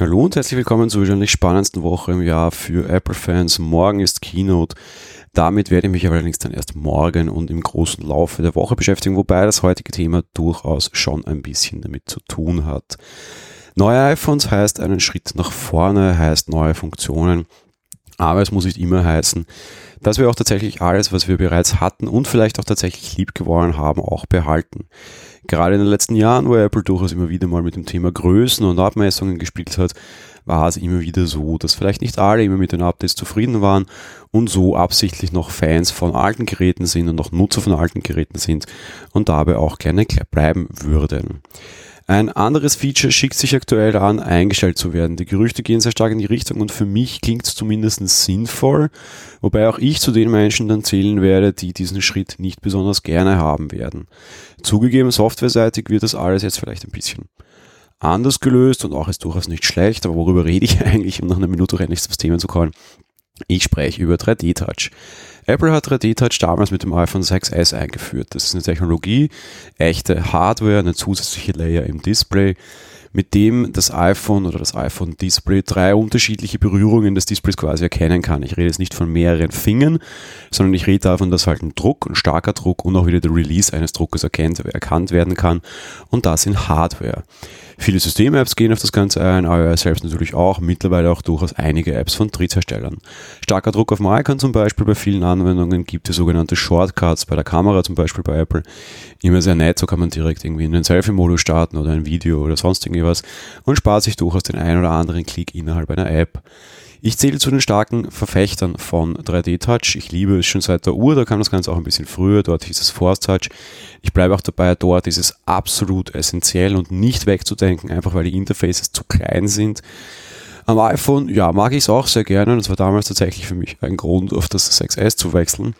Hallo und herzlich willkommen zur wahrscheinlich spannendsten Woche im Jahr für Apple-Fans. Morgen ist Keynote. Damit werde ich mich allerdings dann erst morgen und im großen Laufe der Woche beschäftigen, wobei das heutige Thema durchaus schon ein bisschen damit zu tun hat. Neue iPhones heißt einen Schritt nach vorne, heißt neue Funktionen, aber es muss nicht immer heißen, dass wir auch tatsächlich alles, was wir bereits hatten und vielleicht auch tatsächlich lieb geworden haben, auch behalten. Gerade in den letzten Jahren, wo Apple durchaus immer wieder mal mit dem Thema Größen und Abmessungen gespielt hat, war es immer wieder so, dass vielleicht nicht alle immer mit den Updates zufrieden waren und so absichtlich noch Fans von alten Geräten sind und noch Nutzer von alten Geräten sind und dabei auch gerne bleiben würden. Ein anderes Feature schickt sich aktuell an, eingestellt zu werden. Die Gerüchte gehen sehr stark in die Richtung und für mich klingt es zumindest sinnvoll, wobei auch ich zu den Menschen dann zählen werde, die diesen Schritt nicht besonders gerne haben werden. Zugegeben, softwareseitig wird das alles jetzt vielleicht ein bisschen anders gelöst und auch ist durchaus nicht schlecht, aber worüber rede ich eigentlich, um nach einer Minute endlich zum Thema zu kommen? Ich spreche über 3D-Touch. Apple hat 3D-Touch damals mit dem iPhone 6s eingeführt. Das ist eine Technologie, echte Hardware, eine zusätzliche Layer im Display, mit dem das iPhone oder das iPhone Display drei unterschiedliche Berührungen des Displays quasi erkennen kann. Ich rede jetzt nicht von mehreren Fingern, sondern ich rede davon, dass halt ein Druck, ein starker Druck und auch wieder der Release eines Druckes erkennt, erkannt werden kann und das in Hardware. Viele System-Apps gehen auf das Ganze ein, iOS selbst natürlich auch, mittlerweile auch durchaus einige Apps von Drittherstellern. Starker Druck auf dem Icon zum Beispiel, bei vielen Anwendungen gibt es sogenannte Shortcuts, bei der Kamera zum Beispiel bei Apple. Immer sehr nett, so kann man direkt irgendwie in den Selfie-Modus starten oder ein Video oder sonst irgendwas und spart sich durchaus den einen oder anderen Klick innerhalb einer App. Ich zähle zu den starken Verfechtern von 3D-Touch. Ich liebe es schon seit der Uhr, da kam das Ganze auch ein bisschen früher, dort hieß es Force Touch. Ich bleibe auch dabei, dort ist es absolut essentiell und nicht wegzudenken, einfach weil die Interfaces zu klein sind. Am iPhone, ja, mag ich es auch sehr gerne und es war damals tatsächlich für mich ein Grund, auf das 6S zu wechseln.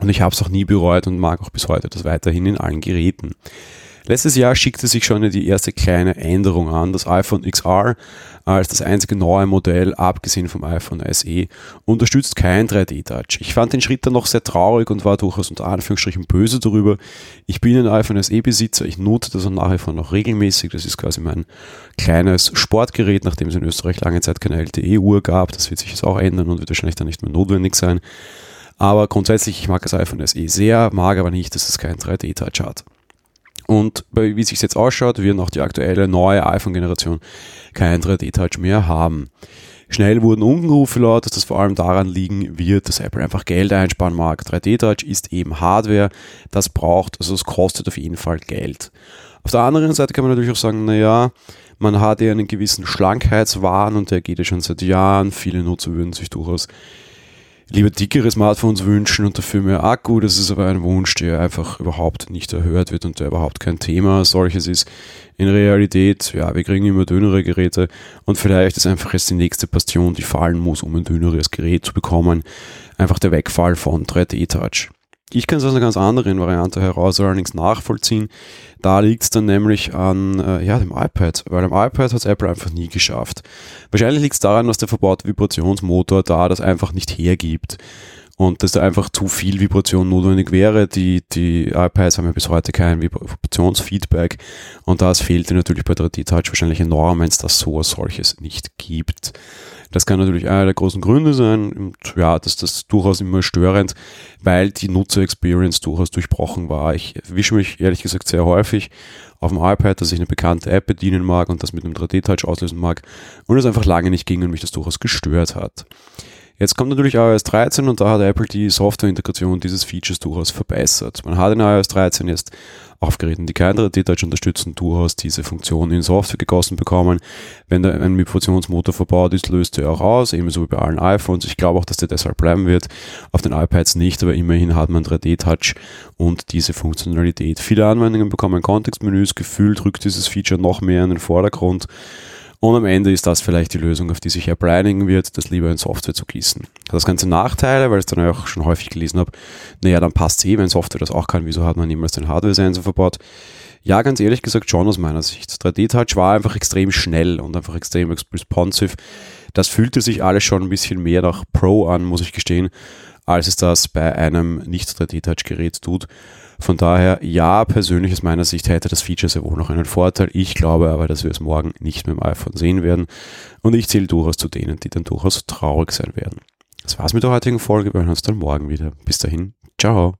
Und ich habe es auch nie bereut und mag auch bis heute das weiterhin in allen Geräten. Letztes Jahr schickte sich schon die erste kleine Änderung an. Das iPhone XR als das einzige neue Modell, abgesehen vom iPhone SE, unterstützt kein 3D-Touch. Ich fand den Schritt dann noch sehr traurig und war durchaus unter Anführungsstrichen böse darüber. Ich bin ein iPhone SE-Besitzer, ich nutze das auch nach wie vor noch regelmäßig. Das ist quasi mein kleines Sportgerät, nachdem es in Österreich lange Zeit keine LTE-Uhr gab. Das wird sich jetzt auch ändern und wird wahrscheinlich dann nicht mehr notwendig sein. Aber grundsätzlich, ich mag das iPhone SE sehr, mag aber nicht, dass es keinen 3D-Touch hat. Und wie es sich jetzt ausschaut, wird auch die aktuelle neue iPhone-Generation keinen 3D-Touch mehr haben. Schnell wurden Unkenrufe laut, dass das vor allem daran liegen wird, dass Apple einfach Geld einsparen mag. 3D-Touch ist eben Hardware, das braucht, also es kostet auf jeden Fall Geld. Auf der anderen Seite kann man natürlich auch sagen, naja, man hat ja einen gewissen Schlankheitswahn und der geht ja schon seit Jahren. Viele Nutzer würden sich durchaus lieber dickere Smartphones wünschen und dafür mehr Akku. Das ist aber ein Wunsch, der einfach überhaupt nicht erhört wird und der überhaupt kein Thema solches ist. In Realität, ja, wir kriegen immer dünnere Geräte und vielleicht ist einfach jetzt die nächste Bastion, die fallen muss, um ein dünneres Gerät zu bekommen. Einfach der Wegfall von 3D-Touch. Ich kann es aus einer ganz anderen Variante heraus allerdings nachvollziehen. Da liegt es dann nämlich an äh, ja, dem iPad, weil am iPad hat es Apple einfach nie geschafft. Wahrscheinlich liegt es daran, dass der verbaute Vibrationsmotor da das einfach nicht hergibt und dass da einfach zu viel Vibration notwendig wäre. Die, die iPads haben ja bis heute kein Vibrationsfeedback und das fehlte natürlich bei 3D Touch wahrscheinlich enorm, wenn es das so als solches nicht gibt. Das kann natürlich einer der großen Gründe sein. Und ja, dass das durchaus immer störend, weil die Nutzer-Experience durchaus durchbrochen war. Ich wische mich ehrlich gesagt sehr häufig auf dem iPad, dass ich eine bekannte App bedienen mag und das mit einem 3D-Touch auslösen mag und es einfach lange nicht ging und mich das durchaus gestört hat. Jetzt kommt natürlich iOS 13 und da hat Apple die Softwareintegration dieses Features durchaus verbessert. Man hat in iOS 13 jetzt auf Geräten, die kein 3D-Touch unterstützen, durchaus diese Funktion in Software gegossen bekommen. Wenn da ein Vibrationsmotor verbaut ist, löst er auch aus, ebenso wie bei allen iPhones. Ich glaube auch, dass der deshalb bleiben wird. Auf den iPads nicht, aber immerhin hat man 3D-Touch und diese Funktionalität. Viele Anwendungen bekommen Kontextmenüs, gefühlt rückt dieses Feature noch mehr in den Vordergrund. Und am Ende ist das vielleicht die Lösung, auf die sich Apple einigen wird, das lieber in Software zu gießen. Hat das Ganze Nachteile, weil ich es dann auch schon häufig gelesen habe, naja, dann passt es eh, wenn Software das auch kann, wieso hat man niemals den Hardware-Sensor verbaut? Ja, ganz ehrlich gesagt schon aus meiner Sicht. 3D-Touch war einfach extrem schnell und einfach extrem responsive. Das fühlte sich alles schon ein bisschen mehr nach Pro an, muss ich gestehen, als es das bei einem nicht 3D-Touch-Gerät tut. Von daher, ja, persönlich aus meiner Sicht hätte das Feature sehr wohl noch einen Vorteil. Ich glaube aber, dass wir es morgen nicht mehr im iPhone sehen werden. Und ich zähle durchaus zu denen, die dann durchaus traurig sein werden. Das war's mit der heutigen Folge. Wir hören uns dann morgen wieder. Bis dahin. Ciao.